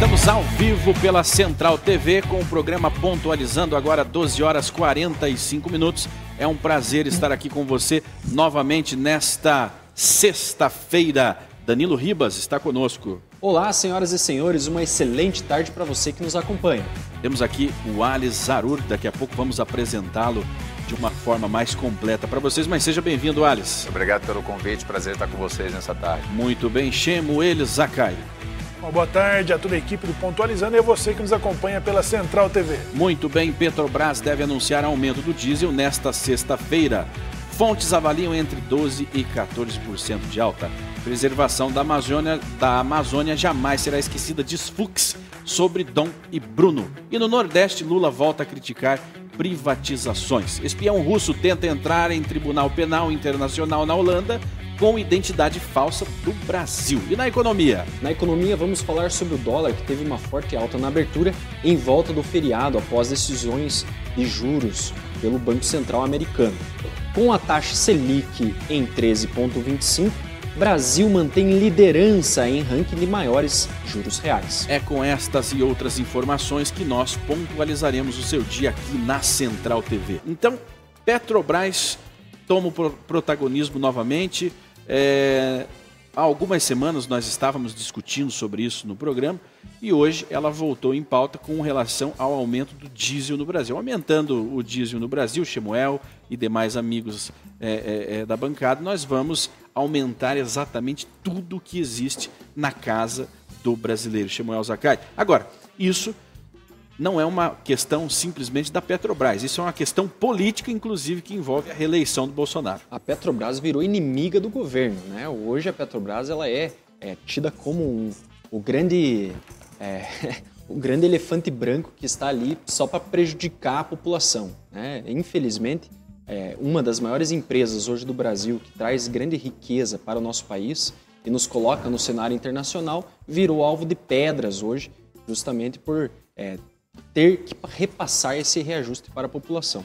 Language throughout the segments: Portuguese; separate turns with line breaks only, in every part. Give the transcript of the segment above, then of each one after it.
Estamos ao vivo pela Central TV com o programa Pontualizando agora 12 horas 45 minutos. É um prazer estar aqui com você novamente nesta sexta-feira. Danilo Ribas está conosco.
Olá, senhoras e senhores, uma excelente tarde para você que nos acompanha.
Temos aqui o Ales Zarur, daqui a pouco vamos apresentá-lo de uma forma mais completa para vocês, mas seja bem-vindo, Ales.
Obrigado pelo convite, prazer estar com vocês nessa tarde.
Muito bem, Chemo ele, Zakai.
Uma boa tarde a toda a equipe do Pontualizando e a você que nos acompanha pela Central TV.
Muito bem, Petrobras deve anunciar aumento do diesel nesta sexta-feira. Fontes avaliam entre 12% e 14% de alta. Preservação da Amazônia, da Amazônia jamais será esquecida, diz Fux sobre Dom e Bruno. E no Nordeste, Lula volta a criticar privatizações. Espião russo tenta entrar em tribunal penal internacional na Holanda com identidade falsa do Brasil. E na economia?
Na economia, vamos falar sobre o dólar, que teve uma forte alta na abertura em volta do feriado após decisões de juros pelo Banco Central americano. Com a taxa Selic em 13,25, Brasil mantém liderança em ranking de maiores juros reais.
É com estas e outras informações que nós pontualizaremos o seu dia aqui na Central TV. Então, Petrobras toma o protagonismo novamente. É, há algumas semanas nós estávamos discutindo sobre isso no programa e hoje ela voltou em pauta com relação ao aumento do diesel no Brasil. Aumentando o diesel no Brasil, Chemuel e demais amigos é, é, é, da bancada, nós vamos aumentar exatamente tudo que existe na casa do brasileiro, Chemuel Zakai. Agora, isso não é uma questão simplesmente da Petrobras. Isso é uma questão política, inclusive, que envolve a reeleição do Bolsonaro.
A Petrobras virou inimiga do governo. Né? Hoje a Petrobras ela é, é tida como um, o grande. É, o grande elefante branco que está ali só para prejudicar a população. Né? Infelizmente, é, uma das maiores empresas hoje do Brasil que traz grande riqueza para o nosso país e nos coloca no cenário internacional virou alvo de pedras hoje, justamente por é, ter que repassar esse reajuste para a população.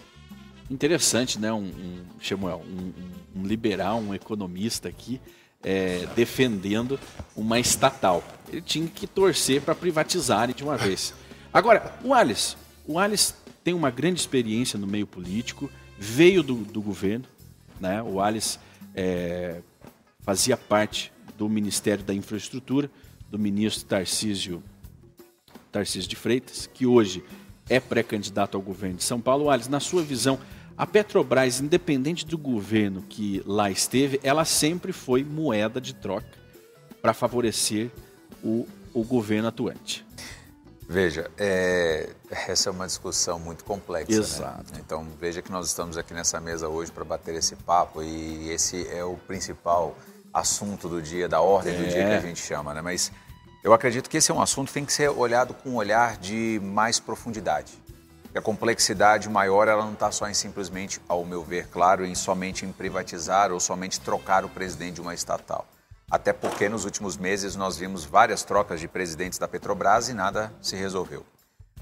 Interessante, né? Um, um Samuel, um, um, liberal, um economista aqui é, defendendo uma estatal. Ele tinha que torcer para privatizar de uma vez. Agora, o Alice, o Alice tem uma grande experiência no meio político, veio do, do governo, né? O Alice é, fazia parte do Ministério da Infraestrutura, do ministro Tarcísio Tarcísio de Freitas, que hoje é pré-candidato ao governo de São Paulo. Alice, na sua visão, a Petrobras, independente do governo que lá esteve, ela sempre foi moeda de troca para favorecer o, o governo atuante.
Veja, é, essa é uma discussão muito complexa.
Né? Exato.
Né? Então, veja que nós estamos aqui nessa mesa hoje para bater esse papo e esse é o principal assunto do dia, da ordem é. do dia que a gente chama, né? Mas eu acredito que esse é um assunto que tem que ser olhado com um olhar de mais profundidade. A complexidade maior ela não está só em simplesmente, ao meu ver, claro, em somente em privatizar ou somente trocar o presidente de uma estatal. Até porque nos últimos meses nós vimos várias trocas de presidentes da Petrobras e nada se resolveu.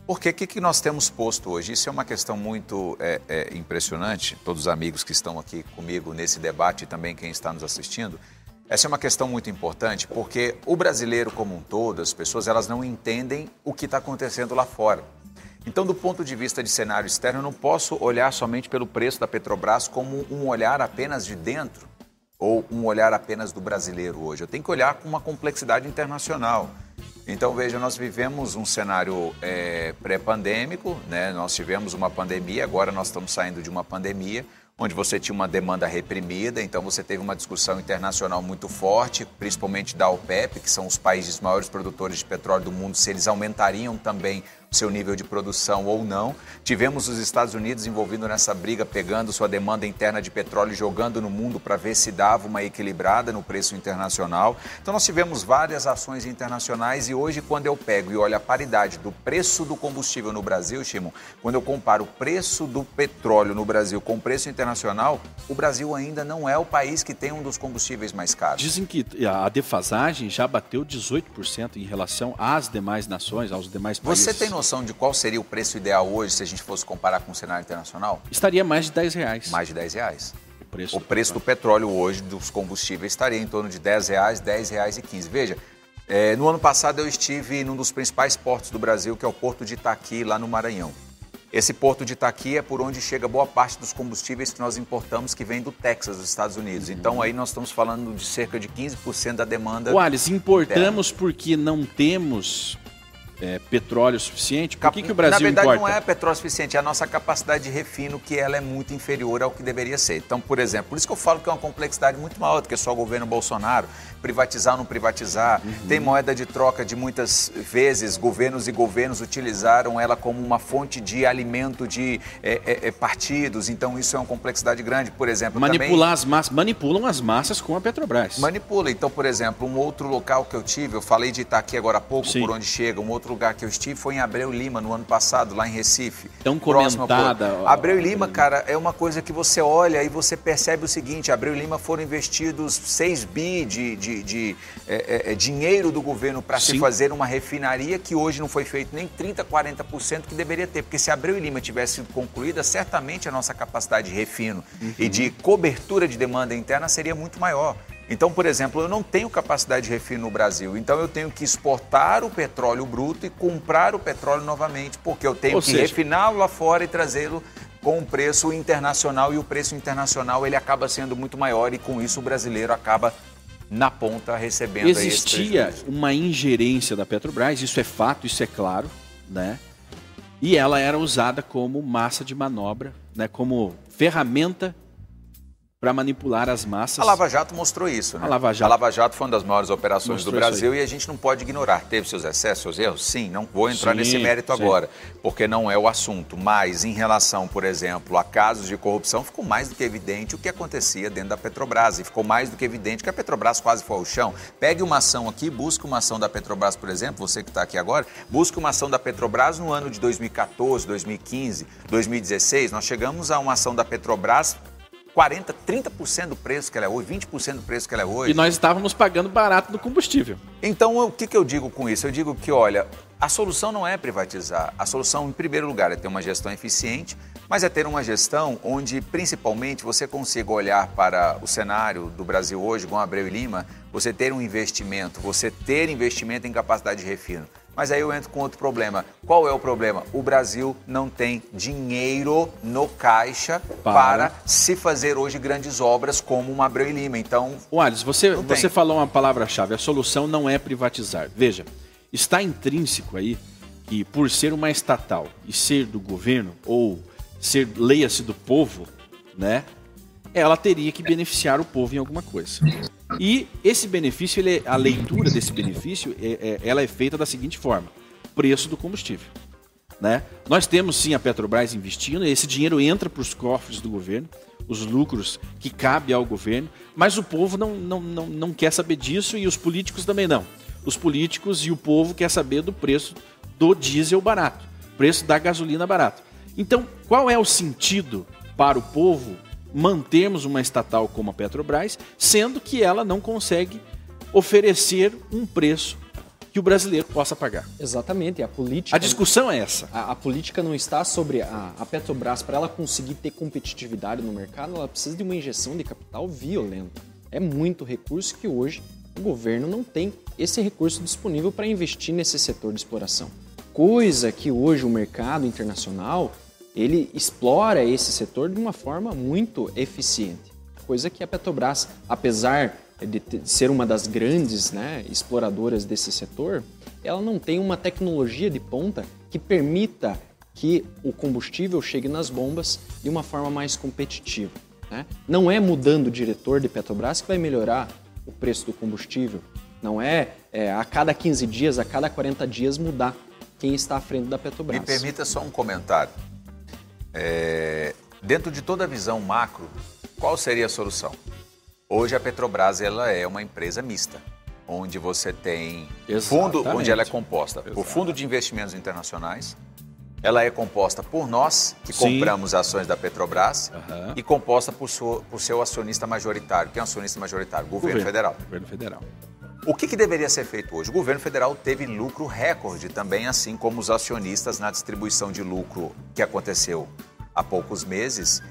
Porque o que, que nós temos posto hoje? Isso é uma questão muito é, é, impressionante. Todos os amigos que estão aqui comigo nesse debate e também quem está nos assistindo, essa é uma questão muito importante porque o brasileiro como um todo, as pessoas, elas não entendem o que está acontecendo lá fora. Então, do ponto de vista de cenário externo, eu não posso olhar somente pelo preço da Petrobras como um olhar apenas de dentro ou um olhar apenas do brasileiro hoje. Eu tenho que olhar com uma complexidade internacional. Então, veja, nós vivemos um cenário é, pré-pandêmico, né? nós tivemos uma pandemia, agora nós estamos saindo de uma pandemia onde você tinha uma demanda reprimida, então você teve uma discussão internacional muito forte, principalmente da OPEP, que são os países maiores produtores de petróleo do mundo, se eles aumentariam também seu nível de produção ou não. Tivemos os Estados Unidos envolvidos nessa briga, pegando sua demanda interna de petróleo e jogando no mundo para ver se dava uma equilibrada no preço internacional. Então nós tivemos várias ações internacionais e hoje quando eu pego e olho a paridade do preço do combustível no Brasil, Shimon, quando eu comparo o preço do petróleo no Brasil com o preço internacional, o Brasil ainda não é o país que tem um dos combustíveis mais caros.
Dizem que a defasagem já bateu 18% em relação às demais nações, aos demais países.
Você tem noção noção de qual seria o preço ideal hoje se a gente fosse comparar com o cenário internacional?
Estaria mais de 10 reais.
Mais de 10 reais. O preço, o do, preço do petróleo hoje, dos combustíveis, estaria em torno de 10 reais, 10 reais e 15. Veja, É, no ano passado eu estive num dos principais portos do Brasil, que é o Porto de Itaqui, lá no Maranhão. Esse porto de Itaqui é por onde chega boa parte dos combustíveis que nós importamos, que vem do Texas, dos Estados Unidos. Então aí nós estamos falando de cerca de 15% da demanda.
O Alice, importamos interna. porque não temos é, petróleo suficiente? Por que, que o Brasil
Na verdade,
importa?
não é petróleo suficiente, é a nossa capacidade de refino que ela é muito inferior ao que deveria ser. Então, por exemplo, por isso que eu falo que é uma complexidade muito maior do que só o governo Bolsonaro, privatizar ou não privatizar. Uhum. Tem moeda de troca de muitas vezes, governos e governos utilizaram ela como uma fonte de alimento de é, é, é partidos, então isso é uma complexidade grande. Por exemplo,
Manipular também... as massas, manipulam as massas com a Petrobras.
Manipula. Então, por exemplo, um outro local que eu tive, eu falei de Itaqui agora há pouco, Sim. por onde chega, um outro lugar que eu estive foi em Abreu Lima, no ano passado, lá em Recife.
Tão comentada.
Abreu Lima, cara, é uma coisa que você olha e você percebe o seguinte, Abreu Lima foram investidos 6 bi de, de, de é, é, é, dinheiro do governo para se fazer uma refinaria que hoje não foi feito nem 30%, 40% que deveria ter. Porque se Abreu Lima tivesse sido concluída, certamente a nossa capacidade de refino uhum. e de cobertura de demanda interna seria muito maior. Então, por exemplo, eu não tenho capacidade de refino no Brasil, então eu tenho que exportar o petróleo bruto e comprar o petróleo novamente, porque eu tenho Ou que seja... refiná-lo lá fora e trazê-lo com um preço internacional e o preço internacional ele acaba sendo muito maior e com isso o brasileiro acaba na ponta recebendo
Existia uma ingerência da Petrobras, isso é fato, isso é claro, né? E ela era usada como massa de manobra, né? Como ferramenta para manipular as massas.
A Lava Jato mostrou isso, né?
A Lava Jato,
a Lava Jato foi uma das maiores operações mostrou do Brasil e a gente não pode ignorar. Teve seus excessos, seus erros? Sim, não vou entrar sim, nesse mérito sim. agora, porque não é o assunto. Mas em relação, por exemplo, a casos de corrupção, ficou mais do que evidente o que acontecia dentro da Petrobras. E ficou mais do que evidente que a Petrobras quase foi ao chão. Pegue uma ação aqui, busque uma ação da Petrobras, por exemplo, você que está aqui agora, busque uma ação da Petrobras no ano de 2014, 2015, 2016. Nós chegamos a uma ação da Petrobras 40%, 30% do preço que ela é hoje, 20% do preço que ela é hoje.
E nós estávamos pagando barato no combustível.
Então, o que, que eu digo com isso? Eu digo que, olha, a solução não é privatizar. A solução, em primeiro lugar, é ter uma gestão eficiente, mas é ter uma gestão onde, principalmente, você consiga olhar para o cenário do Brasil hoje, com Abreu e Lima, você ter um investimento, você ter investimento em capacidade de refino. Mas aí eu entro com outro problema. Qual é o problema? O Brasil não tem dinheiro no caixa para, para se fazer hoje grandes obras como uma Abreu e Lima. Então.
O Alisson, você, você falou uma palavra-chave. A solução não é privatizar. Veja, está intrínseco aí que por ser uma estatal e ser do governo, ou ser leia-se do povo, né? Ela teria que beneficiar o povo em alguma coisa. E esse benefício, ele, é, a leitura desse benefício, é, é, ela é feita da seguinte forma: preço do combustível. Né? Nós temos sim a Petrobras investindo, esse dinheiro entra para os cofres do governo, os lucros que cabe ao governo, mas o povo não, não, não, não quer saber disso e os políticos também não. Os políticos e o povo quer saber do preço do diesel barato, preço da gasolina barato. Então, qual é o sentido para o povo mantermos uma estatal como a Petrobras, sendo que ela não consegue oferecer um preço que o brasileiro possa pagar.
Exatamente, a política.
A discussão é essa.
A, a política não está sobre a, a Petrobras para ela conseguir ter competitividade no mercado, ela precisa de uma injeção de capital violenta. É muito recurso que hoje o governo não tem esse recurso disponível para investir nesse setor de exploração. Coisa que hoje o mercado internacional ele explora esse setor de uma forma muito eficiente. Coisa que a Petrobras, apesar de ser uma das grandes né, exploradoras desse setor, ela não tem uma tecnologia de ponta que permita que o combustível chegue nas bombas de uma forma mais competitiva. Né? Não é mudando o diretor de Petrobras que vai melhorar o preço do combustível. Não é, é a cada 15 dias, a cada 40 dias mudar quem está à frente da Petrobras.
Me permita só um comentário. É, dentro de toda a visão macro, qual seria a solução? Hoje a Petrobras ela é uma empresa mista, onde você tem Exatamente. fundo, onde ela é composta Exato. por fundo de investimentos internacionais, ela é composta por nós, que Sim. compramos ações da Petrobras, uhum. e composta por, sua, por seu acionista majoritário. Quem é o acionista majoritário? Governo, governo Federal.
Governo Federal.
O que, que, deveria ser feito hoje? O governo federal teve lucro recorde também, assim como os acionistas na distribuição de lucro que aconteceu há poucos meses.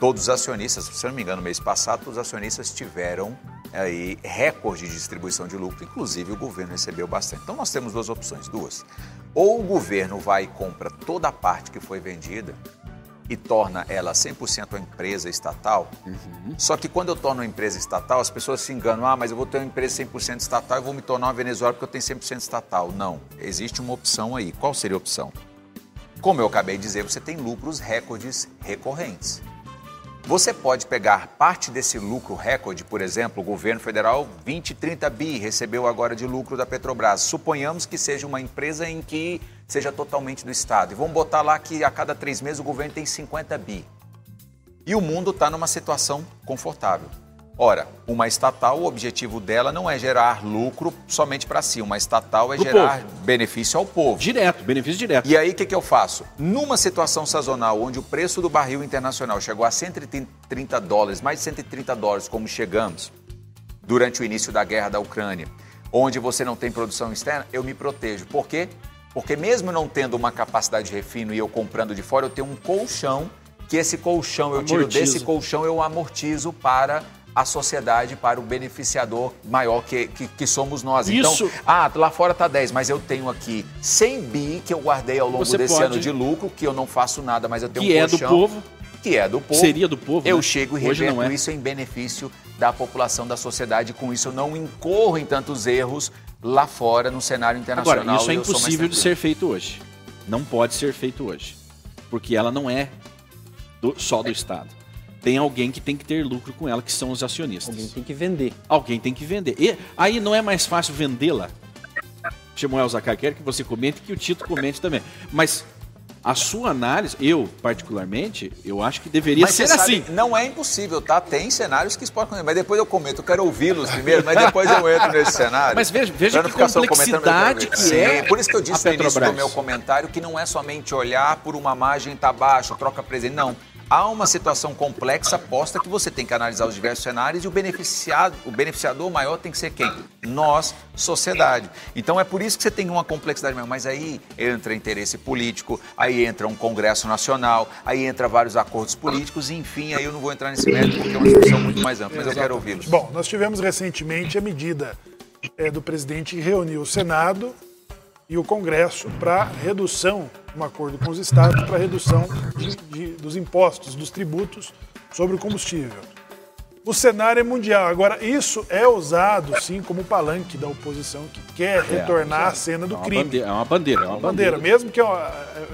Todos os acionistas, se eu não me engano, no mês passado, todos os acionistas tiveram aí recorde de distribuição de lucro, inclusive o governo recebeu bastante. Então nós temos duas opções, duas. Ou o governo vai e compra toda a parte que foi vendida e torna ela 100% uma empresa estatal. Uhum. Só que quando eu torno uma empresa estatal, as pessoas se enganam. Ah, mas eu vou ter uma empresa 100% estatal e vou me tornar uma Venezuela porque eu tenho 100% estatal. Não. Existe uma opção aí. Qual seria a opção? Como eu acabei de dizer, você tem lucros recordes recorrentes. Você pode pegar parte desse lucro recorde, por exemplo, o governo federal 20, 30 bi recebeu agora de lucro da Petrobras. Suponhamos que seja uma empresa em que seja totalmente do Estado. E vamos botar lá que a cada três meses o governo tem 50 bi. E o mundo está numa situação confortável. Ora, uma estatal, o objetivo dela não é gerar lucro somente para si. Uma estatal é Pro gerar povo. benefício ao povo.
Direto, benefício direto.
E aí, o que, que eu faço? Numa situação sazonal onde o preço do barril internacional chegou a 130 dólares, mais de 130 dólares, como chegamos durante o início da guerra da Ucrânia, onde você não tem produção externa, eu me protejo. Por quê? Porque mesmo não tendo uma capacidade de refino e eu comprando de fora, eu tenho um colchão que esse colchão, eu tiro desse colchão, eu amortizo para a sociedade para o beneficiador maior que, que, que somos nós. Então, Isso. Então, ah, lá fora está 10, mas eu tenho aqui 100 bi que eu guardei ao longo Você desse pode... ano de lucro, que eu não faço nada, mas eu tenho
que um colchão. Que é do povo.
Que é do povo.
Seria do povo.
Eu
né?
chego e reverto é. isso em benefício da população, da sociedade. Com isso, eu não incorro em tantos erros lá fora, no cenário internacional.
Agora, isso é impossível de ser feito hoje. Não pode ser feito hoje. Porque ela não é do, só do Estado tem alguém que tem que ter lucro com ela, que são os acionistas.
Alguém tem que vender.
Alguém tem que vender. E aí não é mais fácil vendê-la? Samuel Zacar, quero que você comente que o Tito comente também. Mas a sua análise, eu particularmente, eu acho que deveria mas ser sabe, assim.
Não é impossível, tá? Tem cenários que isso pode acontecer, mas depois eu comento, eu quero ouvi-los primeiro, mas depois eu entro nesse cenário.
Mas veja, veja que complexidade que
Sim,
é
Por isso que eu disse no início do meu comentário que não é somente olhar por uma margem tá baixo, troca presente, não há uma situação complexa posta que você tem que analisar os diversos cenários e o beneficiado, o beneficiador maior tem que ser quem? Nós, sociedade. Então é por isso que você tem uma complexidade maior. Mas aí entra interesse político, aí entra um Congresso Nacional, aí entra vários acordos políticos, enfim, aí eu não vou entrar nesse mérito porque é uma discussão muito mais ampla, mas eu quero ouvi-los.
Bom, nós tivemos recentemente a medida é, do presidente que reuniu o Senado e o Congresso para redução, um acordo com os estados, para redução de, de, dos impostos, dos tributos sobre o combustível. O cenário é mundial. Agora, isso é usado, sim, como palanque da oposição que quer é, retornar é, à cena do
é
crime.
Bandeira, é uma bandeira. É uma bandeira.
bandeira. Mesmo que é,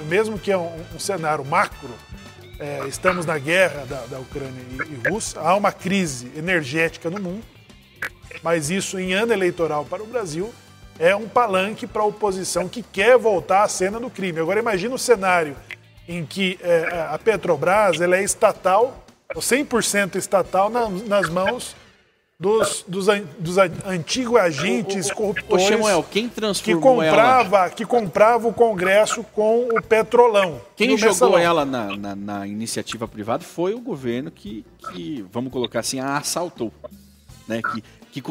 mesmo que é um, um cenário macro, é, estamos na guerra da, da Ucrânia e, e Rússia, há uma crise energética no mundo, mas isso em ano eleitoral para o Brasil é um palanque para a oposição que quer voltar à cena do crime. Agora imagina o cenário em que é, a Petrobras ela é estatal, 100% estatal na, nas mãos dos, dos, dos antigos agentes o, o, corruptores
Samuel, quem
que comprava ela? que comprava o Congresso com o petrolão.
Quem jogou ela na, na, na, iniciativa privada foi o governo que, que vamos colocar assim, a assaltou. Né, que que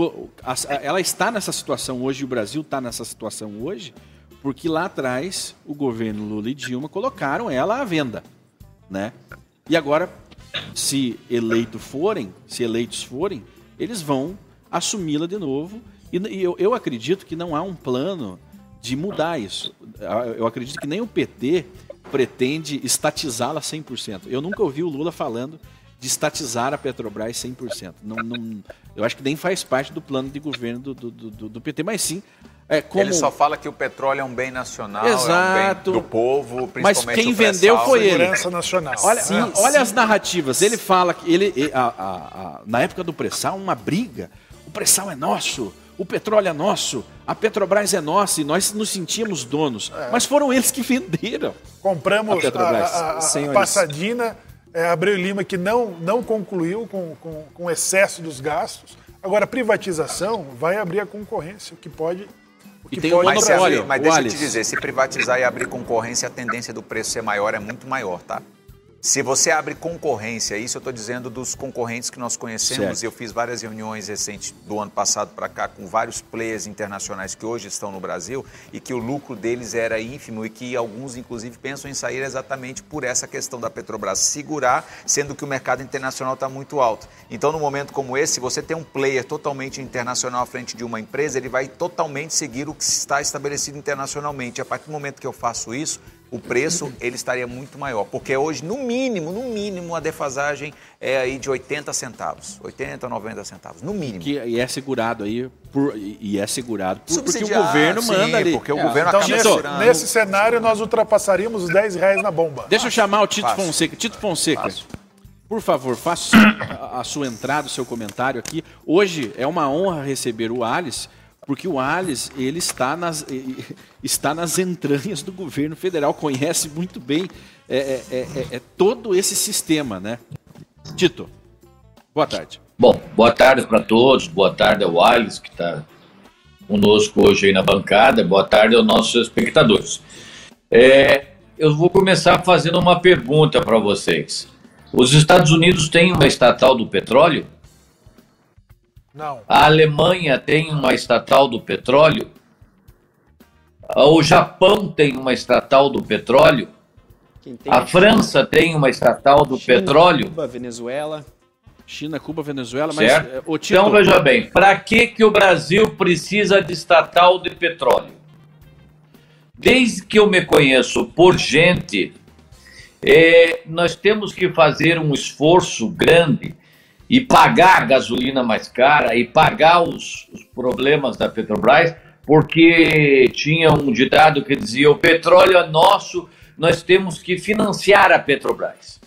ela está nessa situação hoje, o Brasil está nessa situação hoje, porque lá atrás o governo Lula e Dilma colocaram ela à venda, né? E agora, se eleitos forem, se eleitos forem, eles vão assumi-la de novo. E, eu, eu acredito que não há um plano de mudar isso. Eu acredito que nem o PT pretende estatizá-la 100%. Eu nunca ouvi o Lula falando de estatizar a Petrobras 100%. Não, não, eu acho que nem faz parte do plano de governo do, do, do, do PT, mas sim é como...
Ele só fala que o petróleo é um bem nacional, Exato. é um bem do povo, principalmente
Mas quem vendeu foi ele.
nacional.
Olha, sim, olha sim. as narrativas. Ele fala que ele, a, a, a, na época do pré-sal, uma briga. O pré-sal é nosso, o petróleo é nosso, a Petrobras é nossa e nós nos sentíamos donos. É. Mas foram eles que venderam.
Compramos a, Petrobras. a, a, a Passadina é, Abreu Lima que não, não concluiu com, com, com excesso dos gastos. Agora, a privatização vai abrir a concorrência, o que pode.
E tem pode mas, olha, mas deixa eu te dizer, se privatizar e abrir concorrência, a tendência do preço ser maior é muito maior, tá? Se você abre concorrência, isso eu estou dizendo dos concorrentes que nós conhecemos, certo. eu fiz várias reuniões recentes do ano passado para cá com vários players internacionais que hoje estão no Brasil e que o lucro deles era ínfimo e que alguns, inclusive, pensam em sair exatamente por essa questão da Petrobras segurar, sendo que o mercado internacional está muito alto. Então, no momento como esse, se você tem um player totalmente internacional à frente de uma empresa, ele vai totalmente seguir o que está estabelecido internacionalmente. A partir do momento que eu faço isso, o preço ele estaria muito maior. Porque hoje, no mínimo, no mínimo, a defasagem é aí de 80 centavos. 80, 90 centavos, no mínimo.
Que, e é segurado aí, por, e é segurado por, porque o governo sim, manda ali.
Porque o é. governo
então, acaba nesse, nesse cenário, nós ultrapassaríamos os 10 reais na bomba.
Deixa eu chamar o Tito Fácil. Fonseca. Tito Fonseca. Fácil. Por favor, faça a sua entrada, o seu comentário aqui. Hoje é uma honra receber o Alice porque o Alice, ele está nas, está nas entranhas do governo federal, conhece muito bem é, é, é, é, é todo esse sistema, né? Tito, boa tarde.
Bom, boa tarde para todos, boa tarde ao Alice, que está conosco hoje aí na bancada, boa tarde aos nossos espectadores. É, eu vou começar fazendo uma pergunta para vocês. Os Estados Unidos têm uma estatal do petróleo?
Não.
A Alemanha tem uma estatal do petróleo. O Japão tem uma estatal do petróleo. a França tem uma estatal do
China,
petróleo.
Cuba, Venezuela.
China, Cuba, Venezuela, mas
certo? Tito... Então veja bem, para que que o Brasil precisa de estatal de petróleo? Desde que eu me conheço por gente, é, nós temos que fazer um esforço grande e pagar a gasolina mais cara e pagar os, os problemas da Petrobras, porque tinha um ditado que dizia: o petróleo é nosso, nós temos que financiar a Petrobras.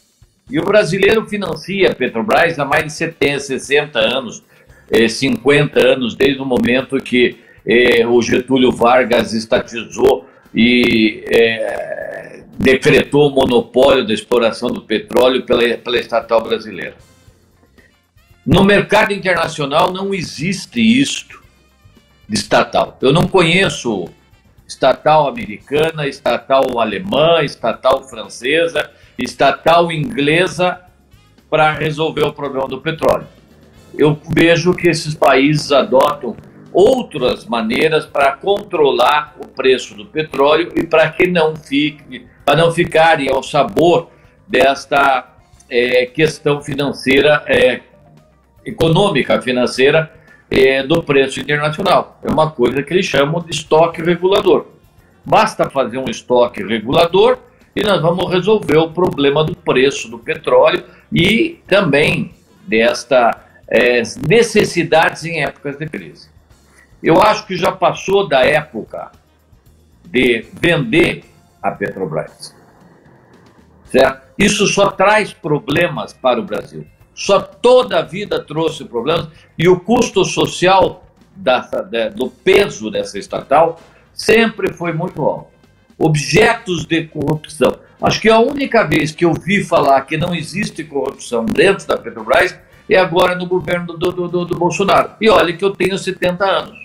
E o brasileiro financia a Petrobras há mais de 70, 60 anos, 50 eh, anos, desde o momento que eh, o Getúlio Vargas estatizou e eh, decretou o monopólio da exploração do petróleo pela, pela estatal brasileira. No mercado internacional não existe isto de estatal. Eu não conheço estatal americana, estatal alemã, estatal francesa, estatal inglesa para resolver o problema do petróleo. Eu vejo que esses países adotam outras maneiras para controlar o preço do petróleo e para que não fique, para não ficarem ao sabor desta é, questão financeira é, econômica, financeira do preço internacional. É uma coisa que eles chamam de estoque regulador. Basta fazer um estoque regulador e nós vamos resolver o problema do preço do petróleo e também desta é, necessidades em épocas de crise. Eu acho que já passou da época de vender a Petrobras. Certo? Isso só traz problemas para o Brasil só toda a vida trouxe problemas e o custo social da, da, do peso dessa estatal sempre foi muito alto. Objetos de corrupção. Acho que a única vez que eu vi falar que não existe corrupção dentro da Petrobras é agora no governo do, do, do, do Bolsonaro. E olha que eu tenho 70 anos.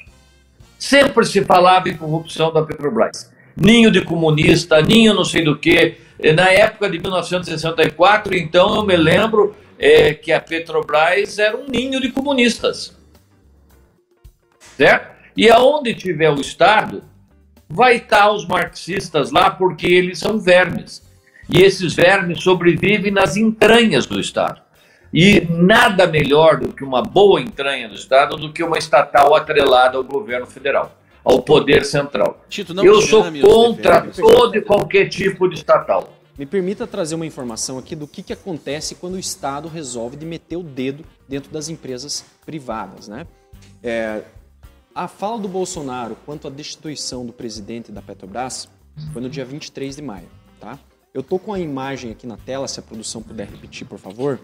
Sempre se falava em corrupção da Petrobras. Ninho de comunista, ninho não sei do que. Na época de 1964, então eu me lembro é, que a Petrobras era um ninho de comunistas. Certo? E aonde tiver o Estado, vai estar os marxistas lá porque eles são vermes. E esses vermes sobrevivem nas entranhas do Estado. E nada melhor do que uma boa entranha do Estado do que uma estatal atrelada ao governo federal, ao poder central. Tito, Eu sou contra todo e qualquer tipo de estatal.
Me permita trazer uma informação aqui do que, que acontece quando o Estado resolve de meter o dedo dentro das empresas privadas. Né? É, a fala do Bolsonaro quanto à destituição do presidente da Petrobras foi no dia 23 de maio. Tá? Eu estou com a imagem aqui na tela, se a produção puder repetir, por favor.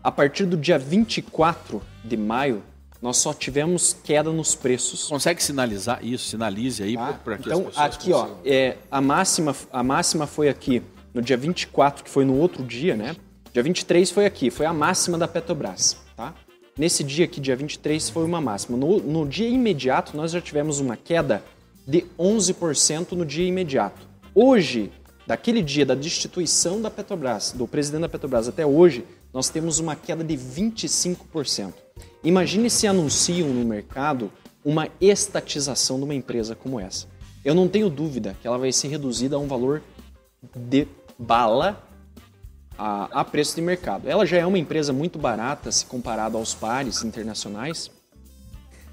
A partir do dia 24 de maio, nós só tivemos queda nos preços.
Consegue sinalizar isso? Sinalize aí
tá? para que então, aqui, consigam. ó, é, a máxima, a máxima foi aqui no dia 24, que foi no outro dia, né? Dia 23 foi aqui, foi a máxima da Petrobras, tá? Nesse dia aqui, dia 23, foi uma máxima. No, no dia imediato, nós já tivemos uma queda de 11% no dia imediato. Hoje, daquele dia da destituição da Petrobras, do presidente da Petrobras até hoje, nós temos uma queda de 25%. Imagine se anunciam no mercado uma estatização de uma empresa como essa. Eu não tenho dúvida que ela vai ser reduzida a um valor de bala a, a preço de mercado. Ela já é uma empresa muito barata se comparado aos pares internacionais,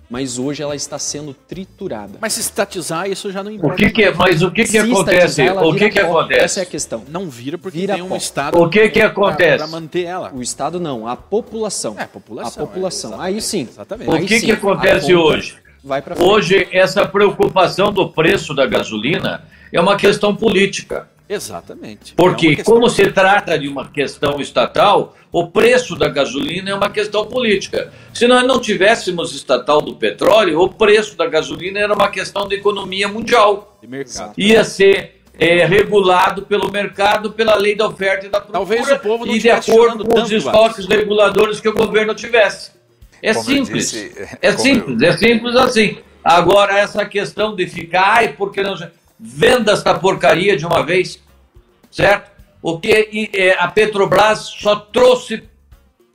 mas hoje ela está sendo triturada.
Mas se estatizar, isso já não importa.
O que que, é, mas o que, que acontece? O que, que acontece?
Essa é a questão.
Não vira porque
Vira
tem um
pó.
Estado
O que que acontece?
para manter ela.
O Estado não, a população.
É, a população,
A população.
é,
Aí sim.
exatamente.
O que
sim,
que acontece hoje?
Vai.
Hoje, essa preocupação do preço da gasolina é uma questão política.
Exatamente. É
Porque,
questão-
como se trata de uma questão estatal, o preço da gasolina é uma questão política. Se nós não tivéssemos estatal do petróleo, o preço da gasolina era uma questão de economia mundial.
de mercado.
Ia ser é, regulado pelo mercado, pela lei da oferta e da procura,
Talvez o povo não
e de acordo com os estoques reguladores que o governo tivesse. É
Como eu
simples.
disse,
é simples, é simples assim. Agora, essa questão de ficar, ai, porque não. Venda essa porcaria de uma vez, certo? O que e, é, a Petrobras só trouxe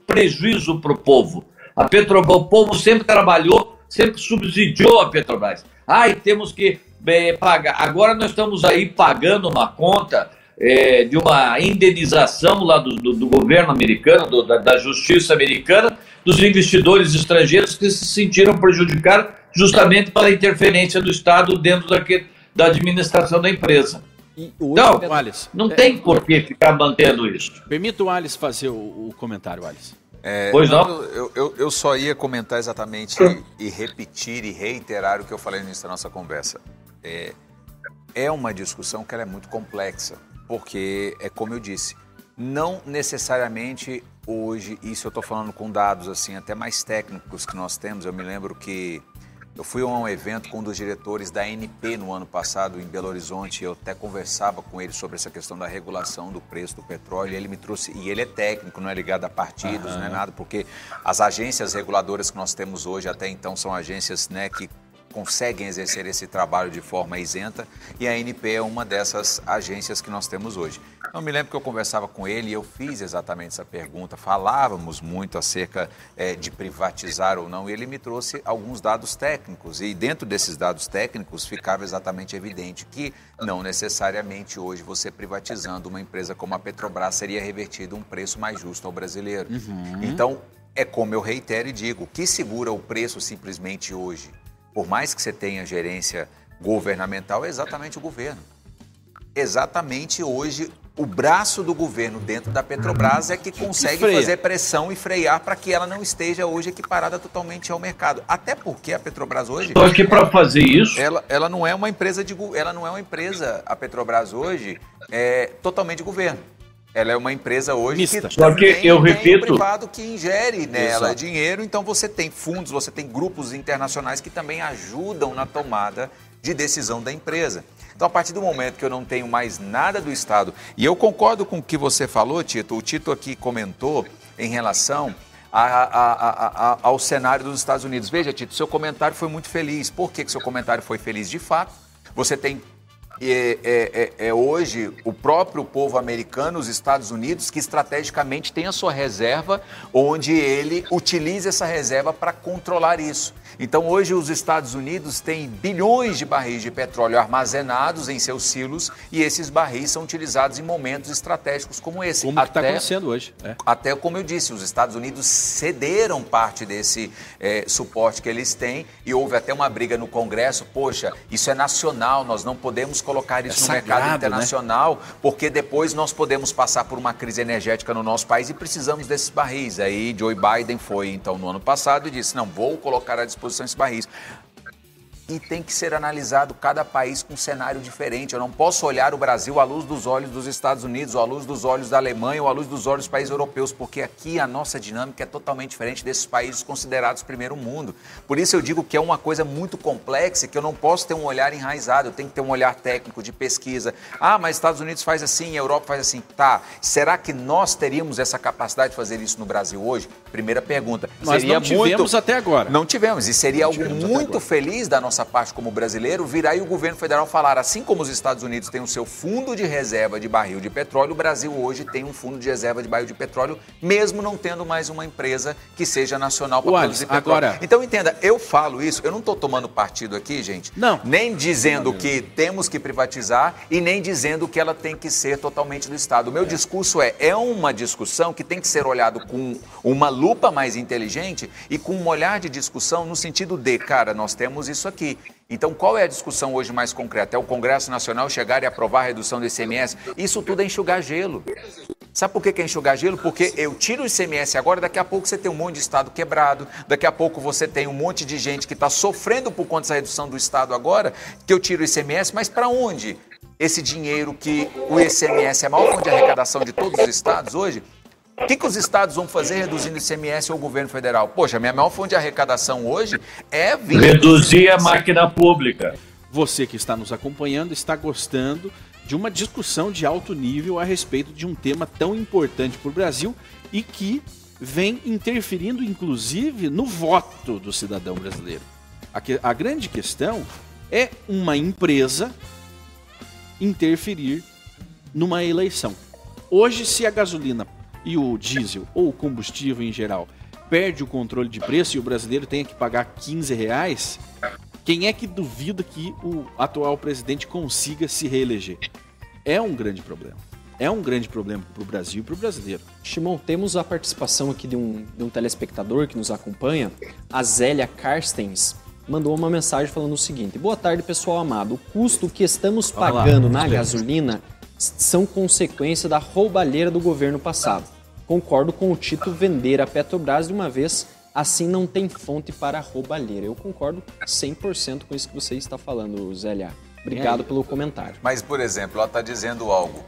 prejuízo para o povo. A Petrobras, o povo sempre trabalhou, sempre subsidiou a Petrobras. Ai, temos que eh, pagar. Agora nós estamos aí pagando uma conta eh, de uma indenização lá do, do- do governo americano, do- da, da justiça americana, dos investidores estrangeiros que se sentiram prejudicados justamente pela interferência do Estado dentro daquele, da administração da empresa.
E hoje
Não,
a Petro-
O Alice,
Não tem por que ficar mantendo isso.
permita o Alice fazer o, o comentário, Alice.
É,
Pois não?
Eu, eu, eu só ia comentar exatamente e, e repetir e reiterar o que eu falei no início da nossa conversa. É, é uma discussão que ela é muito complexa, porque é como eu disse, não necessariamente hoje, isso eu estou falando com dados assim até mais técnicos que nós temos. Eu me lembro que eu fui a um evento com um dos diretores da ANP no ano passado em Belo Horizonte. Eu até conversava com ele sobre essa questão da regulação do preço do petróleo. E ele me trouxe e ele é técnico, não é ligado a partidos, não é nada, porque as agências reguladoras que nós temos hoje até então são agências, né, que conseguem exercer esse trabalho de forma isenta e a ANP é uma dessas agências que nós temos hoje. Eu me lembro que eu conversava com ele e eu fiz exatamente essa pergunta. Falávamos muito acerca eh, de privatizar ou não e ele me trouxe alguns dados técnicos e dentro desses dados técnicos ficava exatamente evidente que não necessariamente hoje você privatizando uma empresa como a Petrobras seria revertido um preço mais justo ao brasileiro. Então é como eu reitero e digo, o que segura o preço simplesmente hoje? Por mais que você tenha gerência governamental, é exatamente o governo. Exatamente hoje, o braço do governo dentro da Petrobras é que consegue fazer pressão e frear para que ela não esteja hoje equiparada totalmente ao mercado. Até porque a Petrobras hoje
Só que para fazer isso,
ela, ela não é uma empresa de ela não é uma empresa a Petrobras hoje é totalmente de governo. Ela é uma empresa hoje
Mista.
que
Só que
também
eu
tem
repito-
o privado que ingere nela
Exato.
dinheiro, então você tem fundos, você tem grupos internacionais que também ajudam na tomada de decisão da empresa. Então, a partir do momento que eu não tenho mais nada do Estado, e eu concordo com o que você falou, Tito, o Tito aqui comentou em relação a- a- a- a- ao cenário dos Estados Unidos. Veja, Tito, seu comentário foi muito feliz. Por que, que seu comentário foi feliz? De fato, você tem é- é- é hoje o próprio povo americano, os Estados Unidos, que estrategicamente tem a sua reserva, onde ele utiliza essa reserva para controlar isso. Então, hoje, os Estados Unidos têm bilhões de barris de petróleo armazenados em seus silos e esses barris são utilizados em momentos estratégicos como esse.
Como está acontecendo hoje. É.
Até como eu disse, os Estados Unidos cederam parte desse eh, suporte que eles têm e houve até uma briga no Congresso. Poxa, isso é nacional, nós não podemos colocar isso
É
no
sagrado,
mercado
né?
internacional, porque depois nós podemos passar por uma crise energética no nosso país e precisamos desses barris. Aí Joe Biden foi então no ano passado e disse: não, vou colocar à disposição esses barris e tem que ser analisado cada país com um cenário diferente. Eu não posso olhar o Brasil à luz dos olhos dos Estados Unidos, ou à luz dos olhos da Alemanha, ou à luz dos olhos dos países europeus, porque aqui a nossa dinâmica é totalmente diferente desses países considerados primeiro mundo. Por isso eu digo que é uma coisa muito complexa, que eu não posso ter um olhar enraizado, eu tenho que ter um olhar técnico de pesquisa. Ah, mas Estados Unidos faz assim, a Europa faz assim. Tá, será que nós teríamos essa capacidade de fazer isso no Brasil hoje? Primeira pergunta.
Nós
Seria
não tivemos
muito...
até agora.
Não tivemos, e seria algo muito feliz da nossa nossa parte como brasileiro, vir aí o governo federal falar, assim como os Estados Unidos têm o seu fundo de reserva de barril de petróleo, o Brasil hoje tem um fundo de reserva de barril de petróleo, mesmo não tendo mais uma empresa que seja nacional para produzir petróleo. Agora... Então entenda, eu falo isso, eu não estou tomando partido aqui, gente,
não.
nem dizendo não, que temos que privatizar e nem dizendo que ela tem que ser totalmente do Estado. O meu é. discurso é, é uma discussão que tem que ser olhado com uma lupa mais inteligente e com um olhar de discussão no sentido de, cara, nós temos isso aqui. Então, qual é a discussão hoje mais concreta? É o Congresso Nacional chegar e aprovar a redução do ICMS? Isso tudo é enxugar gelo. Sabe por que é enxugar gelo? Porque eu tiro o ICMS agora, daqui a pouco você tem um monte de Estado quebrado, daqui a pouco você tem um monte de gente que está sofrendo por conta dessa redução do Estado agora, que eu tiro o ICMS, mas para onde? Esse dinheiro que o ICMS é a maior fonte de arrecadação de todos os estados hoje, o que, que, os estados vão fazer reduzindo o ICMS ou o governo federal? Poxa, minha maior fonte de arrecadação hoje é...
Reduzir a máquina pública.
Você que está nos acompanhando está gostando de uma discussão de alto nível a respeito de um tema tão importante para o Brasil e que vem interferindo, inclusive, no voto do cidadão brasileiro. A, que, a grande questão é uma empresa interferir numa eleição. Hoje, se a gasolina e o diesel ou o combustível em geral perde o controle de preço e o brasileiro tem que pagar 15 reais, quem é que duvida que o atual presidente consiga se reeleger? É um grande problema. É um grande problema para o Brasil e para o brasileiro.
Shimon, temos a participação aqui de um, de um telespectador que nos acompanha, a Zélia Carstens, mandou uma mensagem falando o seguinte: Boa tarde, pessoal amado. O custo que estamos pagando na gasolina são consequência da roubalheira do governo passado. Concordo com o Tito vender a Petrobras de uma vez, assim não tem fonte para roubalheira. Eu concordo 100% com isso que você está falando, Zélia. Obrigado pelo comentário.
Mas, por exemplo, ela está dizendo algo.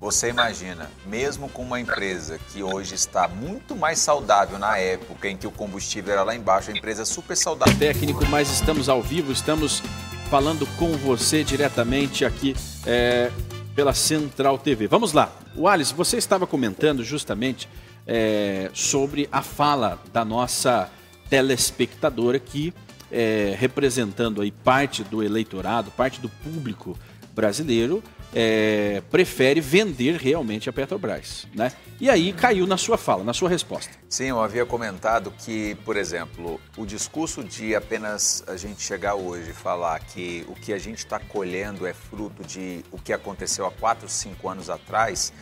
Você imagina, mesmo com uma empresa que hoje está muito mais saudável na época em que o combustível era lá embaixo, a empresa é super saudável.
Técnico, mas estamos ao vivo, estamos falando com você diretamente aqui é, pela Central TV. Vamos lá. O Alice, você estava comentando justamente é, sobre a fala da nossa telespectadora que, é, representando aí parte do eleitorado, parte do público brasileiro, é, prefere vender realmente a Petrobras, né? E aí caiu na sua fala, na sua resposta.
Sim, eu havia comentado que, por exemplo, o discurso de apenas a gente chegar hoje e falar que o que a gente está colhendo é fruto de o que aconteceu há quatro, cinco anos atrás,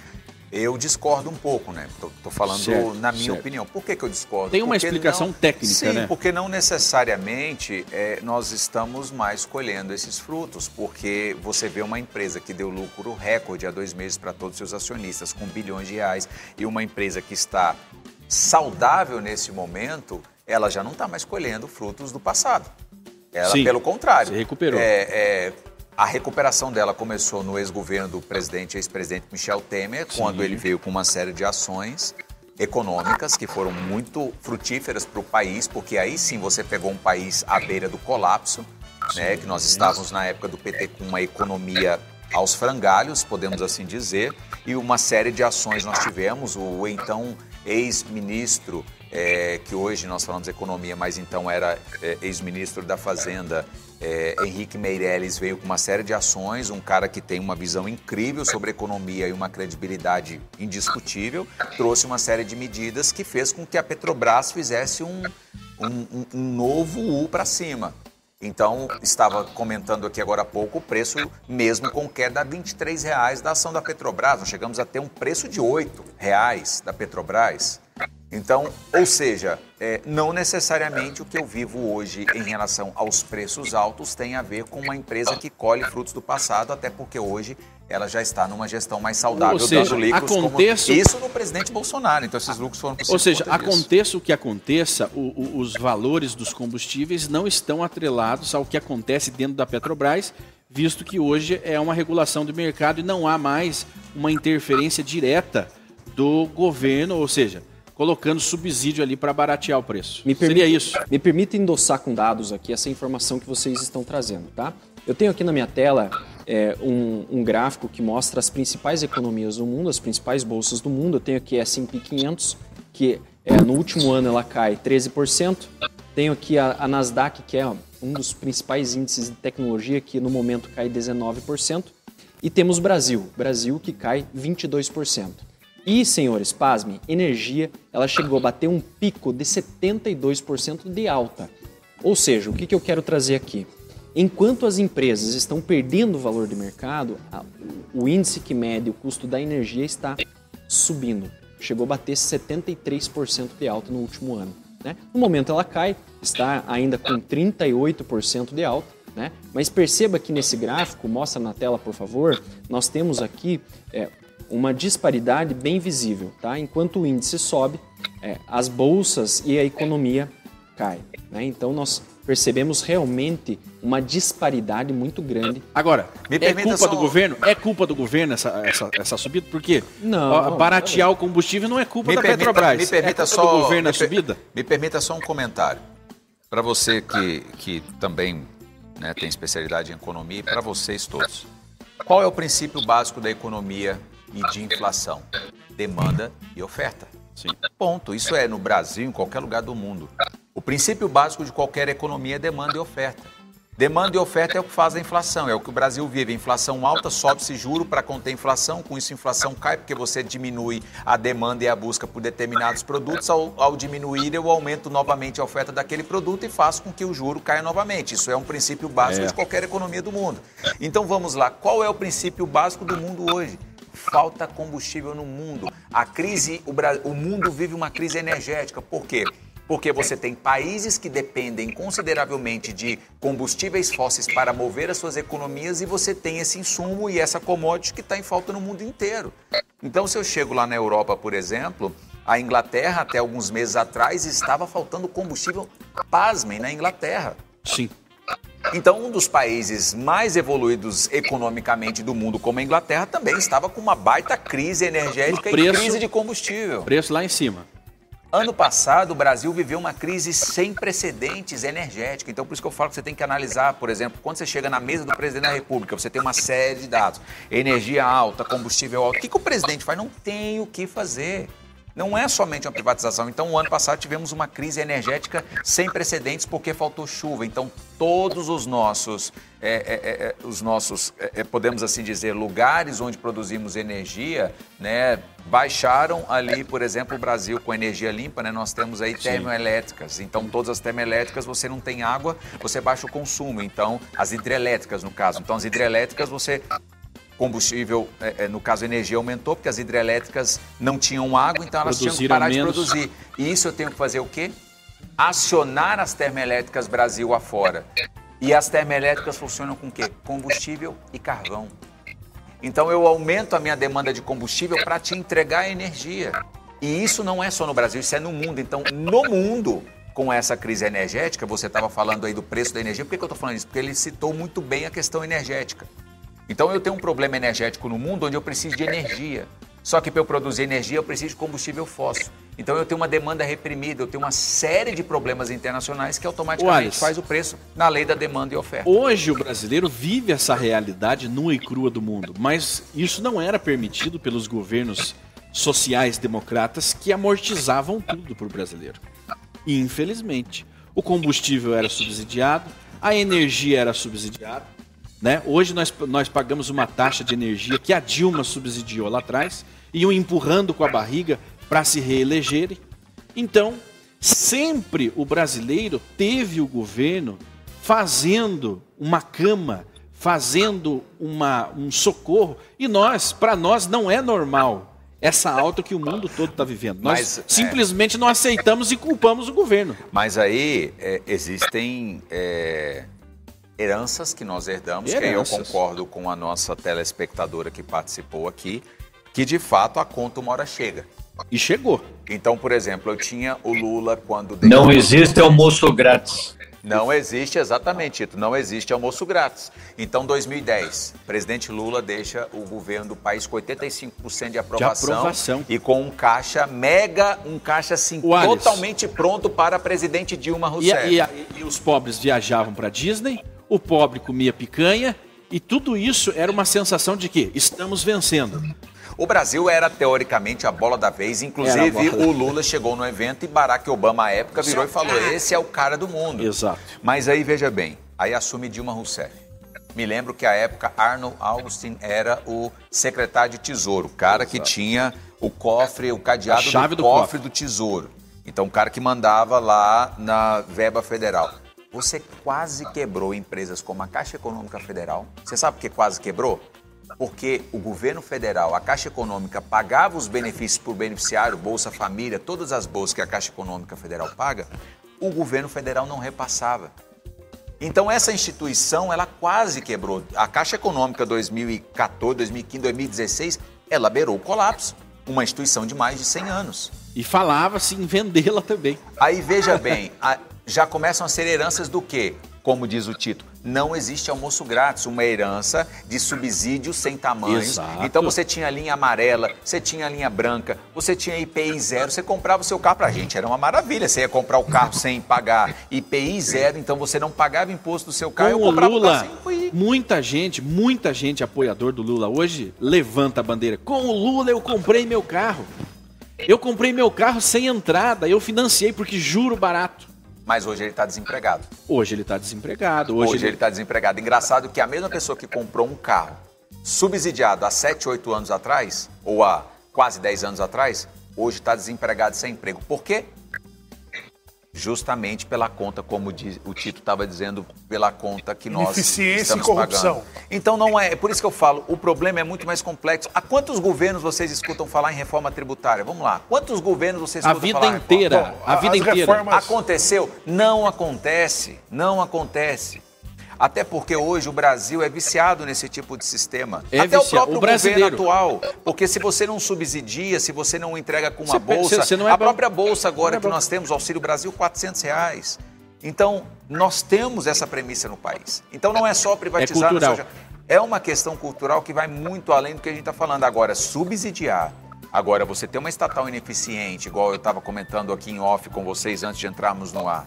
eu discordo um pouco, né? Estou falando certo, na minha certo. opinião. Por que, que eu discordo?
Tem uma
porque
explicação
não...
técnica,
Sim,
né?
porque não necessariamente é, nós estamos mais colhendo esses frutos, porque você vê uma empresa que deu lucro recorde há dois meses para todos os seus acionistas, com bilhões de reais, e uma empresa que está saudável nesse momento, ela já não está mais colhendo frutos do passado. Ela,
Sim,
pelo contrário,
se recuperou.
É, é, a recuperação dela começou no ex-governo do presidente, ex-presidente Michel Temer, Sim. quando ele veio com uma série de ações econômicas que foram muito frutíferas para o país, porque aí sim você pegou um país à beira do colapso, né, que nós estávamos na época do PT com uma economia aos frangalhos, podemos assim dizer, e uma série de ações nós tivemos. O então ex-ministro, é, que hoje nós falamos economia, mas então era é, ex-ministro da Fazenda, é, Henrique Meirelles veio com uma série de ações, um cara que tem uma visão incrível sobre economia e uma credibilidade indiscutível, trouxe uma série de medidas que fez com que a Petrobras fizesse um, um, um novo U para cima. Então, estava comentando aqui agora há pouco o preço, mesmo com queda 23 reais da ação da Petrobras. Nós chegamos a ter um preço de R$ reais da Petrobras. Então, ou seja, é, não necessariamente o que eu vivo hoje em relação aos preços altos tem a ver com uma empresa que colhe frutos do passado, até porque hoje ela já está numa gestão mais saudável
ou seja,
dos
lucros. Aconteça...
Como... Isso no presidente Bolsonaro, então esses lucros foram
Ou seja, aconteça o que aconteça, o, o, os valores dos combustíveis não estão atrelados ao que acontece dentro da Petrobras, visto que hoje é uma regulação do mercado e não há mais uma interferência direta do governo, ou seja, colocando subsídio ali para baratear o preço. Me permite, Seria isso?
Me permita endossar com dados aqui essa informação que vocês estão trazendo, tá? Eu tenho aqui na minha tela é, um, um, gráfico que mostra as principais economias do mundo, as principais bolsas do mundo. Eu tenho aqui a S&P 500, que é, no último ano ela cai 13%. Tenho aqui a, a Nasdaq, que é um dos principais índices de tecnologia que no momento cai 19%. E temos Brasil, Brasil que cai 22%. E, senhores, pasme, energia, ela chegou a bater um pico de 72% de alta. Ou seja, o que, que eu quero trazer aqui? Enquanto as empresas estão perdendo o valor de mercado, o índice que mede o custo da energia está subindo. Chegou a bater 73% de alta no último ano. Né? No momento ela cai, está ainda com 38% de alta, né? mas perceba que nesse gráfico, mostra na tela por favor, nós temos aqui é, uma disparidade bem visível. Tá? Enquanto o índice sobe, é, as bolsas e a economia caem. Né? Então nós percebemos realmente uma disparidade muito grande.
Agora, é culpa só... do governo? É culpa do governo essa, essa, essa subida? Por quê?
Não.
Baratear o combustível não é culpa
me
da
permita,
Petrobras.
Me permita
é
só,
do governo
me,
a subida?
Me permita só um comentário. Para você que, que também né, tem especialidade em economia e para vocês todos. Qual é o princípio básico da economia e de inflação? Demanda e oferta.
Sim.
Ponto. Isso é no Brasil, em qualquer lugar do mundo. O princípio básico de qualquer economia é demanda e oferta. Demanda e oferta é o que faz a inflação, é o que o Brasil vive. Inflação alta, sobe-se juro para conter inflação, com isso a inflação cai porque você diminui a demanda e a busca por determinados produtos. Ao, ao diminuir, eu aumento novamente a oferta daquele produto e faço com que o juro caia novamente. Isso é um princípio básico é. de qualquer economia do mundo. Então vamos lá, qual é o princípio básico do mundo hoje? Falta combustível no mundo. A crise, o, o mundo vive uma crise energética. Por quê? porque você tem países que dependem consideravelmente de combustíveis fósseis para mover as suas economias e você tem esse insumo e essa commodity que está em falta no mundo inteiro. Então, se eu chego lá na Europa, por exemplo, a Inglaterra, até alguns meses atrás, estava faltando combustível, pasmem, na Inglaterra.
Sim.
Então, um dos países mais evoluídos economicamente do mundo, como a Inglaterra, também estava com uma baita crise energética preço, e crise de combustível.
Preço lá em cima.
Ano passado, o Brasil viveu uma crise sem precedentes energética. Então, por isso que eu falo que você tem que analisar, por exemplo, quando você chega na mesa do presidente da República, você tem uma série de dados. Energia alta, combustível alto. O que, que o presidente faz? Não tem o que fazer. Não é somente uma privatização. Então, o ano passado tivemos uma crise energética sem precedentes porque faltou chuva. Então, todos os nossos, é, é, é, é os nossos, é, é, podemos assim dizer, lugares onde produzimos energia, né, baixaram ali, por exemplo, o Brasil com energia limpa, né, nós temos aí termoelétricas. Então, todas as termoelétricas você não tem água, você baixa o consumo. Então, as hidrelétricas no caso. Então, as hidrelétricas você combustível, é, é, no caso energia, aumentou, porque as hidrelétricas não tinham água, então elas tinham que parar menos. de produzir. E isso eu tenho que fazer o quê? Acionar as termoelétricas Brasil afora. E as termoelétricas funcionam com o quê? Combustível e carvão. Então eu aumento a minha demanda de combustível para te entregar energia. E isso não é só no Brasil, isso é no mundo. Então, no mundo, com essa crise energética, você estava falando aí do preço da energia. Por que, que eu estou falando isso? Porque ele citou muito bem a questão energética. Então eu tenho um problema energético no mundo onde eu preciso de energia. Só que para eu produzir energia eu preciso de combustível fóssil. Então eu tenho uma demanda reprimida, eu tenho uma série de problemas internacionais que automaticamente faz o preço na lei da demanda e oferta.
Hoje o brasileiro vive essa realidade nua e crua do mundo, mas isso não era permitido pelos governos sociais democratas que amortizavam tudo para o brasileiro. E, infelizmente, o combustível era subsidiado, a energia era subsidiada, né? Hoje nós, nós pagamos uma taxa de energia que a Dilma subsidiou lá atrás, iam empurrando com a barriga para se reelegerem. Então, sempre o brasileiro teve o governo fazendo uma cama, fazendo uma, um socorro, e nós, para nós, não é normal essa alta que o mundo todo está vivendo. Nós Mas, é. simplesmente é... não aceitamos e culpamos o governo.
Mas aí é, existem é, heranças que nós herdamos, heranças. que eu concordo com a nossa telespectadora que participou aqui, que de fato a conta uma hora chega.
E chegou.
Então, por exemplo, eu tinha o Lula quando...
Não existe almoço grátis.
Não existe, exatamente, Tito, não existe almoço grátis. Então, 2010, presidente Lula deixa o governo do país com 85% de aprovação, de aprovação, e com um caixa mega, um caixa assim, totalmente pronto para presidente Dilma Rousseff.
E, e, e os pobres viajavam para Disney, o pobre comia picanha e tudo isso era uma sensação de que estamos vencendo.
O Brasil era, teoricamente, a bola da vez. Inclusive, o Lula chegou no evento e Barack Obama, à época, virou e falou: esse é o cara do mundo.
Exato.
Mas aí, veja bem, aí assume Dilma Rousseff. Me lembro que, à época, Arnold Augustin era o secretário de Tesouro, o cara que tinha o cofre, o cadeado do,
do
cofre,
cofre.
do Tesouro. Então, o cara que mandava lá na verba federal. Você quase quebrou empresas como a Caixa Econômica Federal. Você sabe por que quase quebrou? Porque o governo federal, a Caixa Econômica, pagava os benefícios por beneficiário, Bolsa Família, todas as bolsas que a Caixa Econômica Federal paga, o governo federal não repassava. Então essa instituição, ela quase quebrou. A Caixa Econômica 2014, 2015, 2016, ela beirou o colapso. Uma instituição de mais de 100 anos.
E falava-se em vendê-la também.
Aí veja bem, a- já começam a ser heranças do quê? Como diz o título, não existe almoço grátis, uma herança de subsídio sem tamanho. Então você tinha a linha amarela, você tinha a linha branca, você tinha IPI zero, você comprava o seu carro pra gente, era uma maravilha. Você ia comprar o carro sem pagar IPI zero, então você não pagava imposto do seu carro.
Com
eu
o
comprava
Lula, muita gente, muita gente apoiador do Lula hoje levanta a bandeira. Com o Lula eu comprei meu carro. Eu comprei meu carro sem entrada, eu financiei porque juro barato.
Mas hoje ele está desempregado.
Hoje ele está desempregado,
Hoje,
hoje,
ele está desempregado. Engraçado que a mesma pessoa que comprou um carro subsidiado há 7, 8 anos atrás, ou há quase 10 anos atrás, hoje está desempregado sem emprego. Por quê? Justamente pela conta, como diz- o Tito estava dizendo, pela conta que nós
Ineficiência
estamos
e corrupção.
pagando. Então não é, é por isso que eu falo, o problema é muito mais complexo. Há quantos governos vocês escutam falar em reforma tributária? Vamos lá. Quantos governos vocês
a
escutam
vida
falar em reforma?
inteira,
Bom,
a vida
as
inteira.
reformas-
Aconteceu? Não acontece. Não acontece. Até porque hoje o Brasil é viciado nesse tipo de sistema.
É
Até o
viciado.
próprio
O brasileiro.
governo atual. Porque se você não subsidia, se você não entrega com uma
Você
bolsa,
você- você não é
a
bom.
própria bolsa agora
Não é
que nós temos, Auxílio Brasil, 400 reais. Então, nós temos essa premissa no país. Então não é só privatizar.
É cultural.
é uma questão cultural que vai muito além do que a gente está falando. Agora, subsidiar. Agora, você ter uma estatal ineficiente, igual eu estava comentando aqui em off com vocês antes de entrarmos no ar.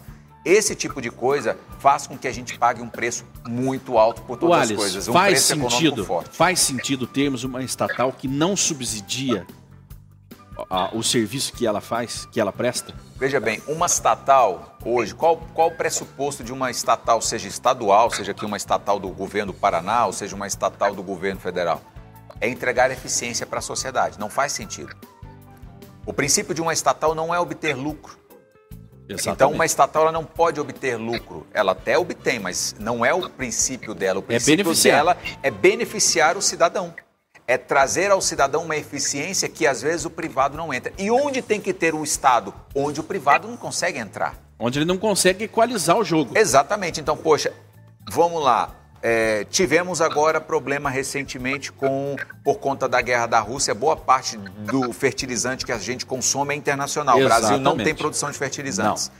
Esse tipo de coisa faz com que a gente pague um preço muito alto por todas as coisas. Um
faz
preço econômico
sentido,
forte.
faz sentido termos uma estatal que não subsidia a- o serviço que ela faz, que ela presta?
Veja bem, uma estatal hoje, qual, qual o pressuposto de uma estatal, seja estadual, seja aqui uma estatal do governo do Paraná, ou seja uma estatal do governo federal? É entregar eficiência para a sociedade. Não faz sentido. O princípio de uma estatal não é obter lucro. Então, uma estatal ela não pode obter lucro. Ela até obtém, mas não é o princípio dela. O princípio
beneficiar.
dela é beneficiar o cidadão. É trazer ao cidadão uma eficiência que às vezes o privado não entra. E onde tem que ter o Estado? Onde o privado não consegue entrar.
Onde ele não consegue equalizar o jogo.
Exatamente. Então, poxa, vamos lá. É, tivemos agora problema recentemente com por conta da guerra da Rússia. Boa parte do fertilizante que a gente consome é internacional. O Brasil não
Exatamente.
tem produção de fertilizantes.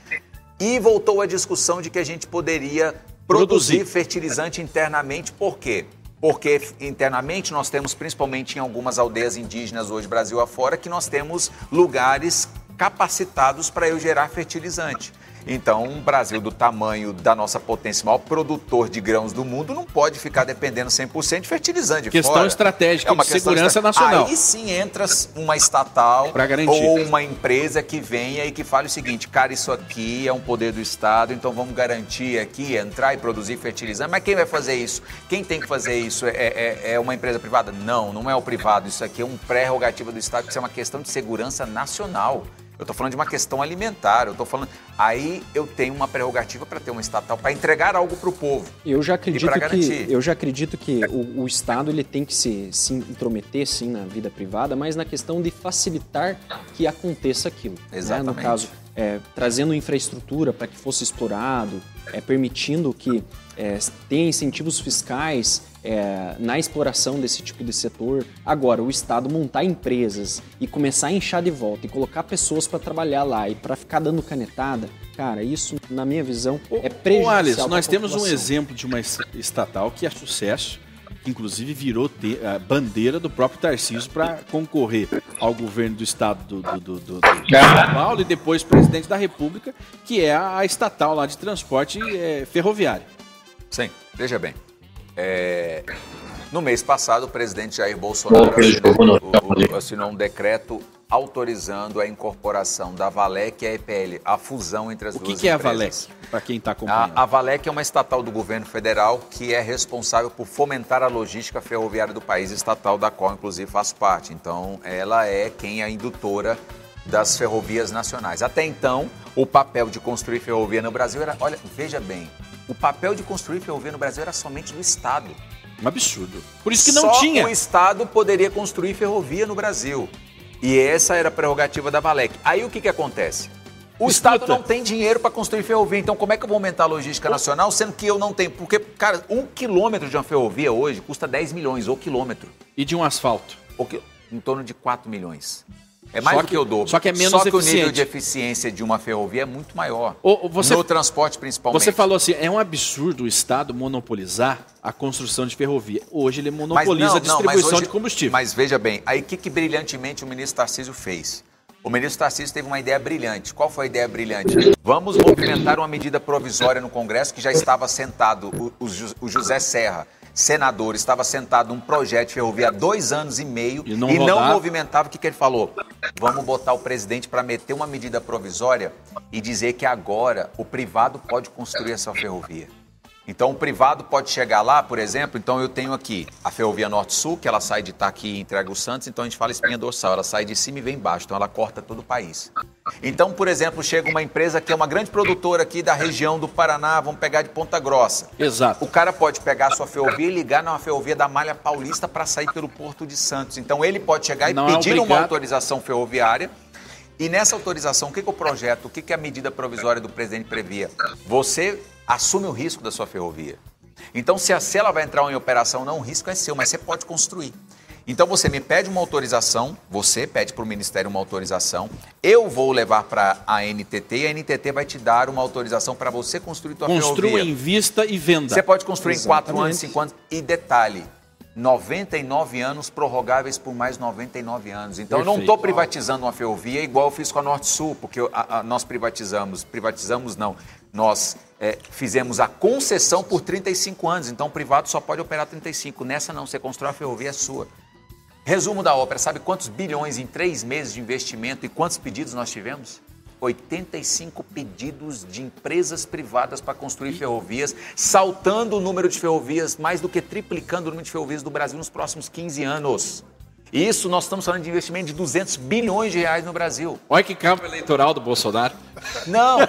E voltou a discussão de que a gente poderia produzir,
Produzir.
fertilizante internamente. Por quê? Porque internamente nós temos, principalmente em algumas aldeias indígenas hoje, Brasil afora, que nós temos lugares capacitados para eu gerar fertilizante. Então, um Brasil do tamanho da nossa potência, maior produtor de grãos do mundo, não pode ficar dependendo 100% de fertilizante de
Questão
fora. É
estratégica de
questão
segurança
estra-
nacional.
Aí sim entra uma estatal ou uma empresa que venha e que fale o seguinte, cara, isso aqui é um poder do Estado, então vamos garantir aqui, entrar e produzir fertilizante. Mas quem vai fazer isso? Quem tem que fazer isso? É, é- é uma empresa privada? Não, não é o privado. Isso aqui é um prerrogativo do Estado, isso é uma questão de segurança nacional. Eu estou falando de uma questão alimentar, eu estou falando. Aí eu tenho uma prerrogativa para ter uma estatal, para entregar algo para o povo.
Eu já acredito que
garantir.
eu já acredito que o, o Estado ele tem que se, se intrometer sim na vida privada, mas na questão de facilitar que aconteça aquilo. né? No
Exatamente.
caso, é, trazendo infraestrutura para que fosse explorado, é, permitindo que é, tenha incentivos fiscais é, na exploração desse tipo de setor. Agora, o Estado montar empresas e começar a inchar de volta e colocar pessoas para trabalhar lá e para ficar dando canetada, cara, isso, na minha visão, é
Ô,
prejudicial.
Alice,
pra
nós temos um exemplo de uma es- estatal que é sucesso, que inclusive virou te- a bandeira do próprio Tarcísio para concorrer ao governo do estado do, do, do- do- do São Paulo e depois presidente da República, que é a estatal lá de transporte eh, ferroviário.
Sim, veja bem. É, No mês passado, o presidente Jair Bolsonaro assinou o, assinou um decreto autorizando a incorporação da Valec e a EPL, a fusão entre as
o
duas
que, que é a
empresas.
Valec, para quem está acompanhando?
A, a Valec é uma estatal do governo federal que é responsável por fomentar a logística ferroviária do país, estatal da qual, inclusive, faço parte. Então, ela é quem é a indutora das ferrovias nacionais. Até então, o papel de construir ferrovia no Brasil era, olha, veja bem, o papel de construir ferrovia no Brasil era somente do Estado.
Um absurdo. Por isso que não
Só
tinha.
o Estado poderia construir ferrovia no Brasil. E essa era a prerrogativa da Valec. Aí o que, que acontece? O
Escuta.
Estado não tem dinheiro para construir ferrovia. Então, como é que eu vou aumentar a logística nacional, sendo que eu não tenho? Porque, cara, um quilômetro de uma ferrovia hoje custa 10 milhões, ou quilômetro.
E de um asfalto.
Ou qui- Em torno de 4 milhões. É mais
Só
do que,
que-
eu dou.
só que é menos
Só que o nível
eficiente.
de eficiência de uma ferrovia é muito maior.
Ô, você-
no transporte, principalmente.
Você falou assim, é um absurdo o Estado monopolizar a construção de ferrovia. Hoje ele monopoliza
não,
a
não,
distribuição
hoje-
de combustível.
Mas veja bem, aí o que, que brilhantemente o ministro Tarcísio fez? O ministro Tarcísio teve uma ideia brilhante. Qual foi a ideia brilhante? Vamos movimentar uma medida provisória no Congresso que já estava sentado, o, o o José Serra, senador, estava sentado um projeto de ferrovia há dois anos e meio
E não
e não movimentava. O que, que ele falou? Vamos botar o presidente para meter uma medida provisória e dizer que agora o privado pode construir essa ferrovia. Então, o privado pode chegar lá, por exemplo, então eu tenho aqui a Ferrovia Norte-Sul, que ela sai de Itaqui e entrega o Santos, então a gente fala espinha dorsal, ela sai de cima e vem embaixo, então ela corta todo o país. Então, por exemplo, chega uma empresa que é uma grande produtora aqui da região do Paraná, vamos pegar de Ponta Grossa.
Exato.
O cara pode pegar a sua ferrovia e ligar numa ferrovia da Malha Paulista para sair pelo Porto de Santos. Então, ele pode chegar e
Não é
pedir uma
obrigado.
autorização ferroviária e nessa autorização, o que, que o projeto, o que, que a medida provisória do presidente previa? Você assume o risco da sua ferrovia. Então, se a se ela vai entrar em operação, não, o risco é seu, mas você pode construir. Então, você me pede uma autorização, você pede para o Ministério uma autorização, eu vou levar para a NTT e a NTT vai te dar uma autorização para você construir tua
Construa,
ferrovia.
invista e venda.
Você pode construir em 4
Exatamente.
anos, 5 anos. E detalhe, 99 anos prorrogáveis por mais 99 anos. Então eu não
Perfeito.
estou privatizando uma ferrovia igual eu fiz com a Norte Sul, porque a- a- nós privatizamos, privatizamos não, nós é, fizemos a concessão por 35 anos, então o privado só pode operar 35. Nessa não, você constrói a ferrovia é sua. Resumo da ópera, sabe quantos bilhões em três meses de investimento e quantos pedidos nós tivemos? 85 pedidos de empresas privadas para construir ferrovias, saltando o número de ferrovias, mais do que triplicando o número de ferrovias do Brasil nos próximos 15 anos. Isso nós estamos falando de investimento de 200 bilhões de reais no Brasil.
Olha que campo eleitoral do Bolsonaro.
Não,
de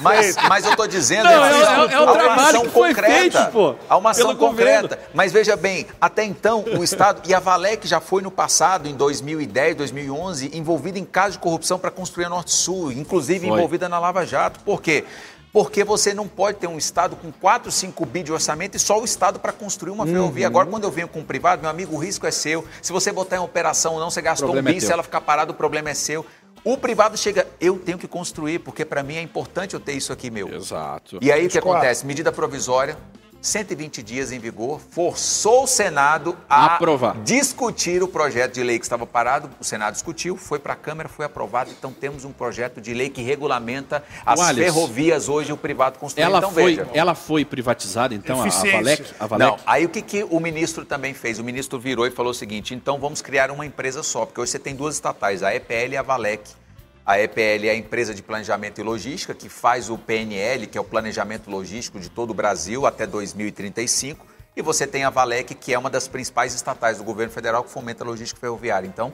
mas, mas eu estou dizendo
Não, é- é- é o
há uma
trabalho
ação
que foi
concreta,
feito, pô,
Há uma ação concreta.
governo.
Mas veja bem, até então o Estado e a Valec já foi no passado, em 2010, 2011, envolvida em casos de corrupção para construir a Norte Sul, inclusive
Foi.
envolvida na Lava Jato. Por quê? Porque você não pode ter um Estado com 4, 5 bi de orçamento e só o Estado para construir uma ferrovia. Agora, quando eu venho com um privado, meu amigo, o risco é seu. Se você botar em operação ou não, você gastou um
é
bi, se
teu.
ela ficar parada, o problema é seu. O privado chega, eu tenho que construir, porque para mim é importante eu ter isso aqui meu.
Exato.
E aí o que acontece? Medida provisória, 120 dias em vigor, forçou o Senado a
Aprovar.
discutir o projeto de lei que estava parado. O Senado discutiu, foi para a Câmara, foi aprovado. Então temos um projeto de lei que regulamenta as
Wallace,
ferrovias hoje o privado construir.
Ela,
então
foi,
veja.
ela foi privatizada, então, a, a. Valec? A Valec?
Não, aí o que, que o ministro também fez? O ministro virou e falou o seguinte: então vamos criar uma empresa só, porque hoje você tem duas estatais, a EPL e a Valec. A EPL é a empresa de planejamento e logística que faz o PNL, que é o planejamento logístico de todo o Brasil até 2035. E você tem a Valec, que é uma das principais estatais do governo federal que fomenta a logística ferroviária. Então,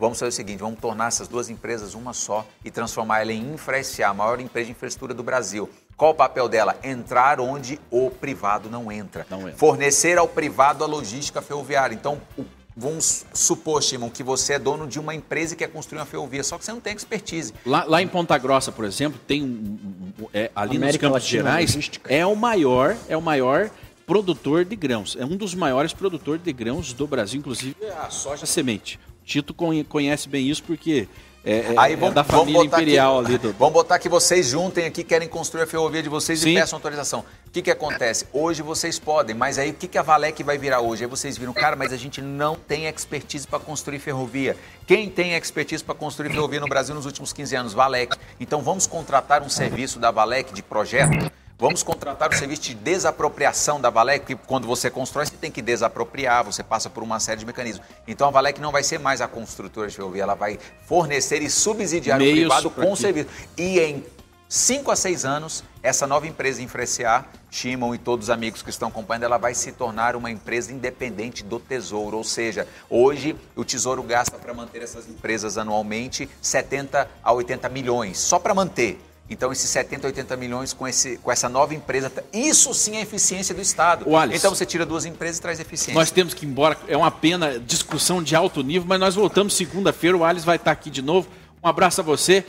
vamos fazer o seguinte: vamos tornar essas duas empresas uma só e transformar ela em InfraSA, a maior empresa de infraestrutura do Brasil. Qual o papel dela? Entrar onde o privado não entra.
Não entra.
Fornecer ao privado a logística ferroviária. Então, o- vamos supor, Shimon, que você é dono de uma empresa que quer construir uma ferrovia, só que você não tem expertise.
Lá, lá em Ponta Grossa, por exemplo, tem um, um- um- é, ali nos
América
Campos
Latina
Gerais
Logística.
é o maior, é o maior produtor de grãos. É um dos maiores produtores de grãos do Brasil, inclusive a soja semente. O Tito conhe- conhece bem isso porque é, é-
Aí
é
vamos,
da
vamos
família
botar
imperial ali do.
Vamos botar que vocês juntem aqui, querem construir a ferrovia de vocês
Sim.
e peçam autorização. O que, que acontece? Hoje vocês podem, mas aí o que, que a Valec vai virar hoje? Aí vocês viram, cara, mas a gente não tem expertise para construir ferrovia. Quem tem expertise para construir ferrovia no Brasil nos últimos 15 anos? Valec. Então vamos contratar um serviço da Valec de projeto. Vamos contratar o serviço de desapropriação da Valec, que quando você constrói, você tem que desapropriar, você passa por uma série de mecanismos. Então a Valec não vai ser mais a construtora de ferrovia, ela vai fornecer e subsidiar Meios o privado com o serviço. E em 5 a 6 anos, essa nova empresa Infreciar, Shimon e todos os amigos que estão acompanhando, ela vai se tornar uma empresa independente do Tesouro. Ou seja, hoje o Tesouro gasta para manter essas empresas anualmente 70 a 80 milhões, só para manter. Então, esses 70, 80 milhões com, esse, com essa nova empresa, isso sim é eficiência do Estado. então, você tira duas empresas e traz eficiência.
Nós temos que ir embora. É uma pena, discussão de alto nível, mas nós voltamos segunda-feira. O Alisson vai estar aqui de novo. Um abraço a você.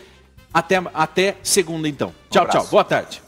Até, até segunda, então. Um tchau, abraço. tchau. Boa tarde.